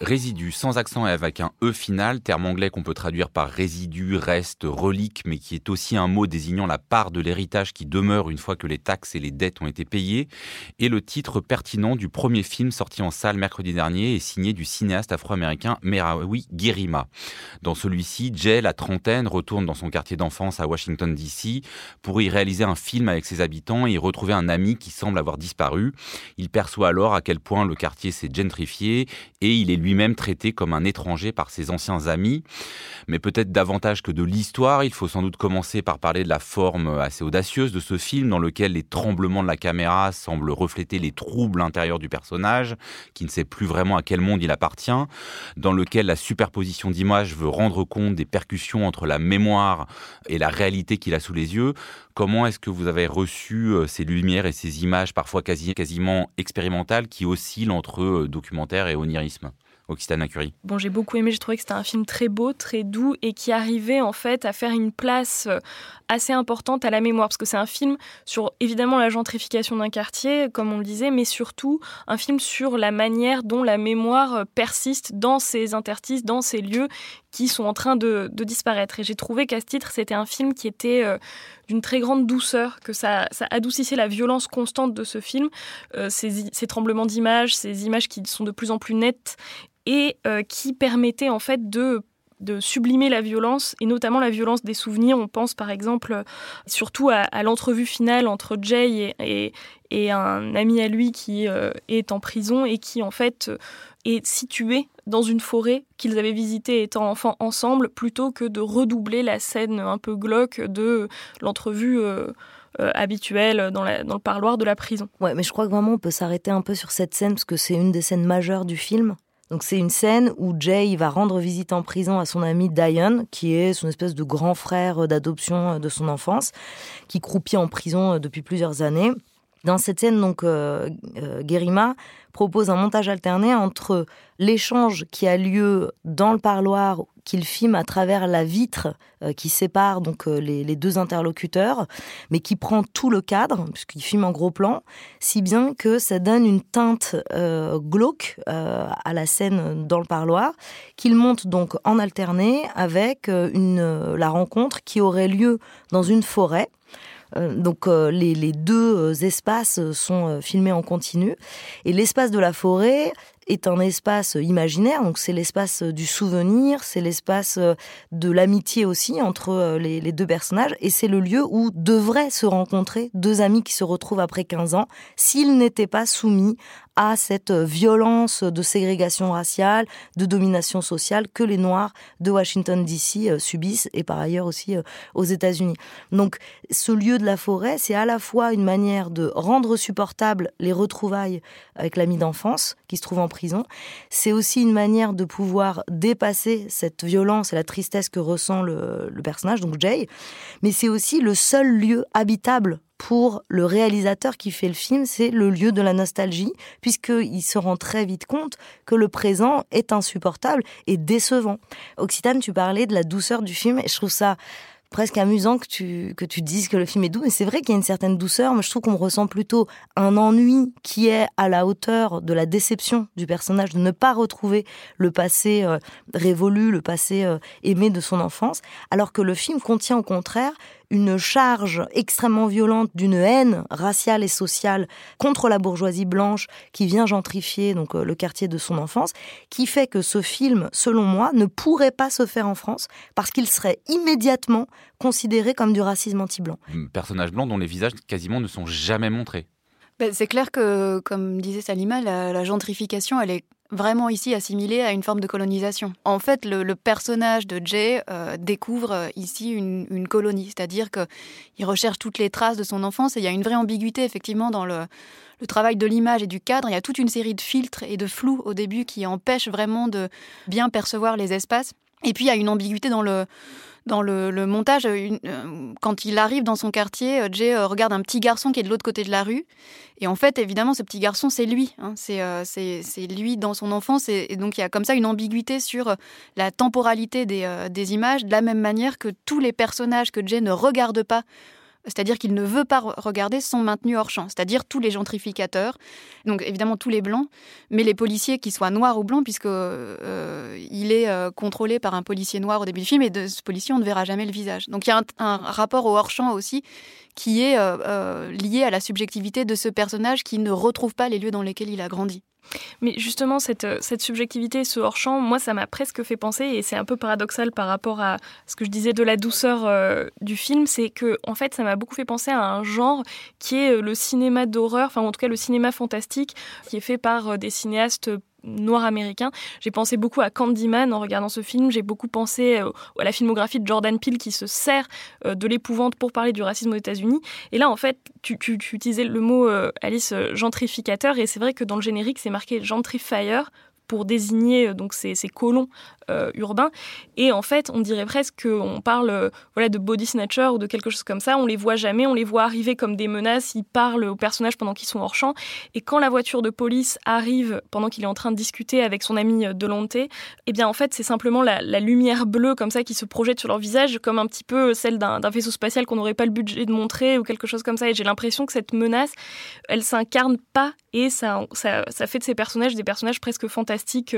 Résidu sans accent et avec un E final, terme anglais qu'on peut traduire par résidu, reste, relique, mais qui est aussi un mot désignant la part de l'héritage qui demeure une fois que les taxes et les dettes ont été payées, est le titre pertinent du premier film sorti en salle mercredi dernier et signé du cinéaste afro-américain Merawi Girima. Dans celui-ci, Jay, la trentaine, retourne dans son quartier d'enfance à Washington DC pour y réaliser un film avec ses habitants et y retrouver un ami qui semble avoir disparu. Il perçoit alors à quel point le quartier s'est gentrifié et il est lui lui-même traité comme un étranger par ses anciens amis. Mais peut-être davantage que de l'histoire, il faut sans doute commencer par parler de la forme assez audacieuse de ce film dans lequel les tremblements de la caméra semblent refléter les troubles intérieurs du personnage, qui ne sait plus vraiment à quel monde il appartient, dans lequel la superposition d'images veut rendre compte des percussions entre la mémoire et la réalité qu'il a sous les yeux. Comment est-ce que vous avez reçu euh, ces lumières et ces images parfois quasi, quasiment expérimentales qui oscillent entre euh, documentaire et onirisme? Occitane Curie Bon, j'ai beaucoup aimé, j'ai trouvé que c'était un film très beau, très doux et qui arrivait en fait à faire une place euh, assez importante à la mémoire. Parce que c'est un film sur évidemment la gentrification d'un quartier, comme on le disait, mais surtout un film sur la manière dont la mémoire euh, persiste dans ces interstices, dans ces lieux qui sont en train de, disparaître. Et j'ai trouvé qu'à ce titre, c'était un film qui était euh, d'une très grande douceur, que ça, adoucissait la violence constante de ce film, ces, ces tremblements d'images, ces images qui sont de plus en plus nettes et euh, qui permettait en fait de sublimer la violence, et notamment la violence des souvenirs. On pense par exemple euh, surtout à, l'entrevue finale entre Jay et, un ami à lui qui euh, est en prison et qui en fait est situé dans une forêt qu'ils avaient visitée étant enfants ensemble, plutôt que de redoubler la scène un peu glauque de l'entrevue. habituelle dans, dans, le parloir de la prison. Ouais, mais je crois que vraiment on peut s'arrêter un peu sur cette scène parce que c'est une des scènes majeures du film. Donc c'est une scène où Jay va rendre visite en prison à son ami Diane, qui est son espèce de grand frère d'adoption euh, de son enfance, qui croupit en prison euh, depuis plusieurs années. Dans cette scène, donc, euh, Guérima propose un montage alterné entre l'échange qui a lieu dans le parloir qu'il filme à travers la vitre euh, qui sépare donc euh, les, deux interlocuteurs, mais qui prend tout le cadre, puisqu'il filme en gros plan, si bien que ça donne une teinte euh, glauque à la scène dans le parloir, qu'il monte donc en alterné avec la rencontre qui aurait lieu dans une forêt. Donc les, les, deux espaces sont filmés en continu. Et l'espace de la forêt est un espace imaginaire, donc c'est l'espace du souvenir, c'est l'espace euh, de l'amitié aussi entre euh, les, deux personnages, et c'est le lieu où devraient se rencontrer deux amis qui se retrouvent après 15 ans, s'ils n'étaient pas soumis à cette violence de ségrégation raciale, de domination sociale que les Noirs de Washington DC euh, subissent et par ailleurs aussi aux États-Unis. Donc ce lieu de la forêt, c'est à la fois une manière de rendre supportable les retrouvailles avec l'ami d'enfance qui se trouve en prison. C'est aussi une manière de pouvoir dépasser cette violence et la tristesse que ressent le, personnage, donc Jay. Mais c'est aussi le seul lieu habitable pour le réalisateur qui fait le film, c'est le lieu de la nostalgie, puisqu'il se rend très vite compte que le présent est insupportable et décevant. Occitane, tu parlais de la douceur du film, et je trouve ça presque amusant que tu, que tu dises que le film est doux. Mais c'est vrai qu'il y a une certaine douceur, mais je trouve qu'on ressent plutôt un ennui qui est à la hauteur de la déception du personnage de ne pas retrouver le passé euh, révolu, le passé euh, aimé de son enfance, alors que le film contient au contraire une charge extrêmement violente d'une haine raciale et sociale contre la bourgeoisie blanche qui vient gentrifier donc euh, le quartier de son enfance, qui fait que ce film, selon moi, ne pourrait pas se faire en France parce qu'il serait immédiatement considéré comme du racisme anti-blanc. Personnage blanc dont les visages quasiment ne sont jamais montrés. Ben, c'est clair que, comme disait Salima, la, gentrification, elle est vraiment ici assimilée à une forme de colonisation. En fait, le, personnage de Jay euh, découvre euh, ici une, colonie, c'est-à-dire qu'il recherche toutes les traces de son enfance et il y a une vraie ambiguïté effectivement dans le, le travail de l'image et du cadre. Il y a toute une série de filtres et de flous au début qui empêchent vraiment de bien percevoir les espaces. Et puis il y a une ambiguïté dans le dans le, montage, euh, quand il arrive dans son quartier, euh, Jay euh, regarde un petit garçon qui est de l'autre côté de la rue. Et en fait, évidemment, ce petit garçon, c'est lui. Hein. c'est lui dans son enfance. Et, donc, il y a comme ça une ambiguïté sur la temporalité des, des, images, de la même manière que tous les personnages que Jay ne regarde pas c'est-à-dire qu'il ne veut pas regarder, sont maintenus hors champ, c'est-à-dire tous les gentrificateurs, donc évidemment tous les blancs, mais les policiers qui soient noirs ou blancs, puisque euh, il est euh, contrôlé par un policier noir au début du film, et de ce policier on ne verra jamais le visage. Donc il y a un, rapport au hors champ aussi qui est lié à la subjectivité de ce personnage qui ne retrouve pas les lieux dans lesquels il a grandi. Mais justement, cette, cette subjectivité, ce hors-champ, moi, ça m'a presque fait penser, et c'est un peu paradoxal par rapport à ce que je disais de la douceur euh, du film, c'est que, en fait, ça m'a beaucoup fait penser à un genre qui est euh, le cinéma d'horreur, enfin, en tout cas, le cinéma fantastique, qui est fait par euh, des cinéastes noir américain. J'ai pensé beaucoup à Candyman en regardant ce film. J'ai beaucoup pensé euh, à la filmographie de Jordan Peele qui se sert euh, de l'épouvante pour parler du racisme aux États-Unis. Et là, en fait, tu, utilisais le mot, euh, Alice, gentrificateur. Et c'est vrai que dans le générique, c'est marqué gentrifier pour désigner donc ces colons euh, urbain. Et en fait, on dirait presque qu'on parle euh, voilà, de body snatcher ou de quelque chose comme ça. On les voit jamais, on les voit arriver comme des menaces. Ils parlent aux personnages pendant qu'ils sont hors champ. Et quand la voiture de police arrive pendant qu'il est en train de discuter avec son ami euh, Delonte, eh bien en fait, c'est simplement la, lumière bleue comme ça qui se projette sur leur visage, comme un petit peu celle d'un vaisseau spatial qu'on n'aurait pas le budget de montrer ou quelque chose comme ça. Et j'ai l'impression que cette menace, elle s'incarne pas et ça, ça, ça, fait de ces personnages des personnages presque fantastiques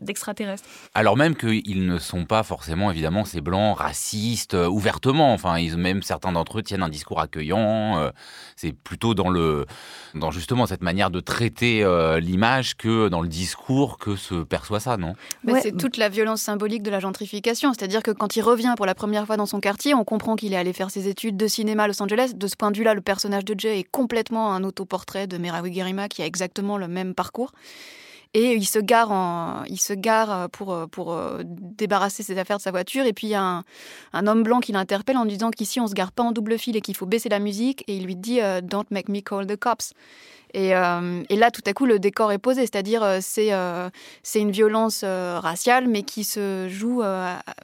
d'extraterrestres. Alors même qu'ils ne sont pas forcément, évidemment, ces blancs racistes euh, ouvertement. Enfin, ils, même certains d'entre eux tiennent un discours accueillant. Euh, c'est plutôt dans le, dans justement cette manière de traiter euh, l'image que dans le discours que se perçoit ça, non? C'est toute la violence symbolique de la gentrification. C'est-à-dire que quand il revient pour la première fois dans son quartier, on comprend qu'il est allé faire ses études de cinéma à Los Angeles. De ce point de vue-là, le personnage de Jay est complètement un autoportrait de Merawi Gerima qui a exactement le même parcours. Et il se gare, il se gare pour, pour euh, débarrasser ses affaires de sa voiture. Et puis il y a un, un homme blanc qui l'interpelle en disant qu'ici on se gare pas en double fil et qu'il faut baisser la musique. Et il lui dit euh, Don't make me call the cops. Euh, et, là, tout à coup, le décor est posé, c'est-à-dire euh, c'est euh, c'est une violence raciale, mais qui se joue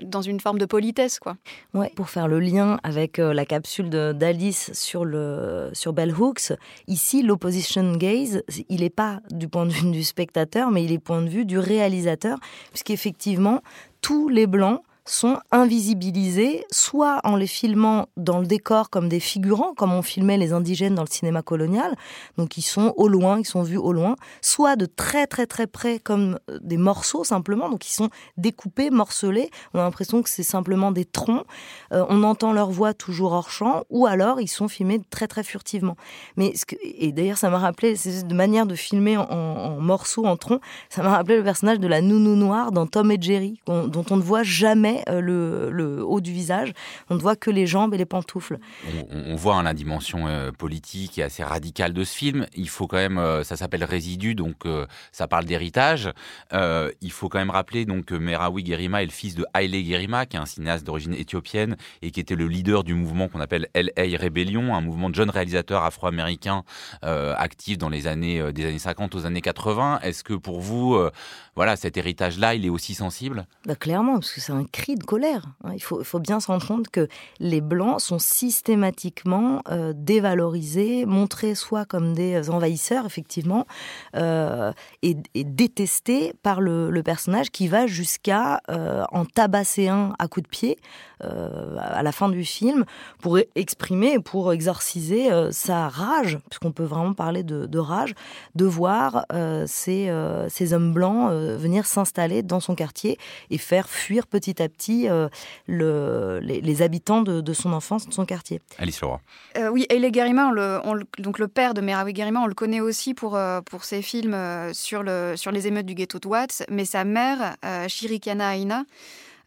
dans une forme de politesse, quoi. Ouais, pour faire le lien avec la capsule d'Alice sur le sur Bell Hooks, ici l'opposition gaze, il n'est pas du point de vue du spectateur, mais il est point de vue du réalisateur, puisqu'effectivement tous les blancs sont invisibilisés, soit en les filmant dans le décor comme des figurants, comme on filmait les indigènes dans le cinéma colonial, donc ils sont au loin, ils sont vus au loin, soit de très très très près comme euh, des morceaux simplement, donc ils sont découpés, morcelés, on a l'impression que c'est simplement des troncs, euh, on entend leur voix toujours hors champ, ou alors ils sont filmés très très furtivement. Mais et d'ailleurs ça m'a rappelé, c'est de manière de filmer en, morceaux, en troncs, ça m'a rappelé le personnage de la nounou noire dans Tom et Jerry, dont on ne voit jamais euh, le, haut du visage. On ne voit que les jambes et les pantoufles. On, voit hein, la dimension euh, politique et assez radicale de ce film. Il faut quand même, euh, ça s'appelle Résidu, donc ça parle d'héritage. il faut quand même rappeler donc que Merawi Gerima est le fils de Haile Gerima, qui est un cinéaste d'origine éthiopienne et qui était le leader du mouvement qu'on appelle LA Rebellion, un mouvement de jeunes réalisateurs afro-américains actifs dans les années des années 50 aux années 80. Est-ce que pour vous, voilà, cet héritage-là, il est aussi sensible? Bah, Clairement, parce que c'est un cri de colère. Hein. Il faut, bien se rendre compte que les Blancs sont systématiquement euh, dévalorisés, montrés soit comme des envahisseurs, effectivement, euh, et, détestés par le, personnage qui va jusqu'à euh, en tabasser un à coups de pied à la fin du film pour exprimer, pour exorciser sa rage, puisqu'on peut vraiment parler de, rage, de voir ces, ces hommes blancs venir s'installer dans son quartier et faire fuir petit à petit euh, le, les, habitants de, son enfance, de son quartier. Alice Leroy. Euh, oui, Eile Garima, le, donc le père de Merawi Garima, on le connaît aussi pour, euh, pour ses films sur, le, sur les émeutes du ghetto de Watts, mais sa mère, Shirikana Aina,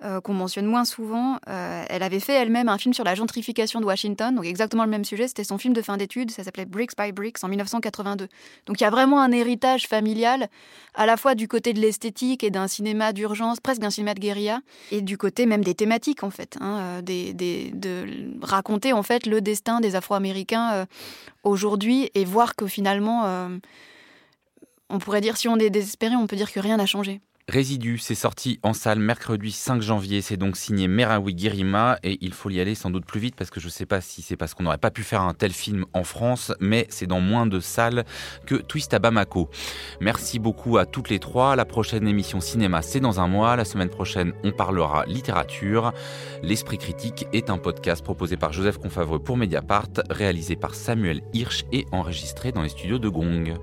euh, qu'on mentionne moins souvent. Euh, elle avait fait elle-même un film sur la gentrification de Washington, donc exactement le même sujet. C'était son film de fin d'études, ça s'appelait Bricks by Bricks en 1982. Donc il y a vraiment un héritage familial, à la fois du côté de l'esthétique et d'un cinéma d'urgence, presque d'un cinéma de guérilla, et du côté même des thématiques en fait, hein, euh, de raconter en fait le destin des Afro-Américains aujourd'hui et voir que finalement, on pourrait dire si on est désespéré, on peut dire que rien n'a changé. Résidu, c'est sorti en salle mercredi 5 janvier. C'est donc signé Merawi Girima et il faut y aller sans doute plus vite parce que je ne sais pas si c'est parce qu'on n'aurait pas pu faire un tel film en France, mais c'est dans moins de salles que Twist à Bamako. Merci beaucoup à toutes les trois. La prochaine émission cinéma, c'est dans un mois. La semaine prochaine, on parlera littérature. L'Esprit critique est un podcast proposé par Joseph Confavreux pour Mediapart, réalisé par Samuel Hirsch et enregistré dans les studios de Gong.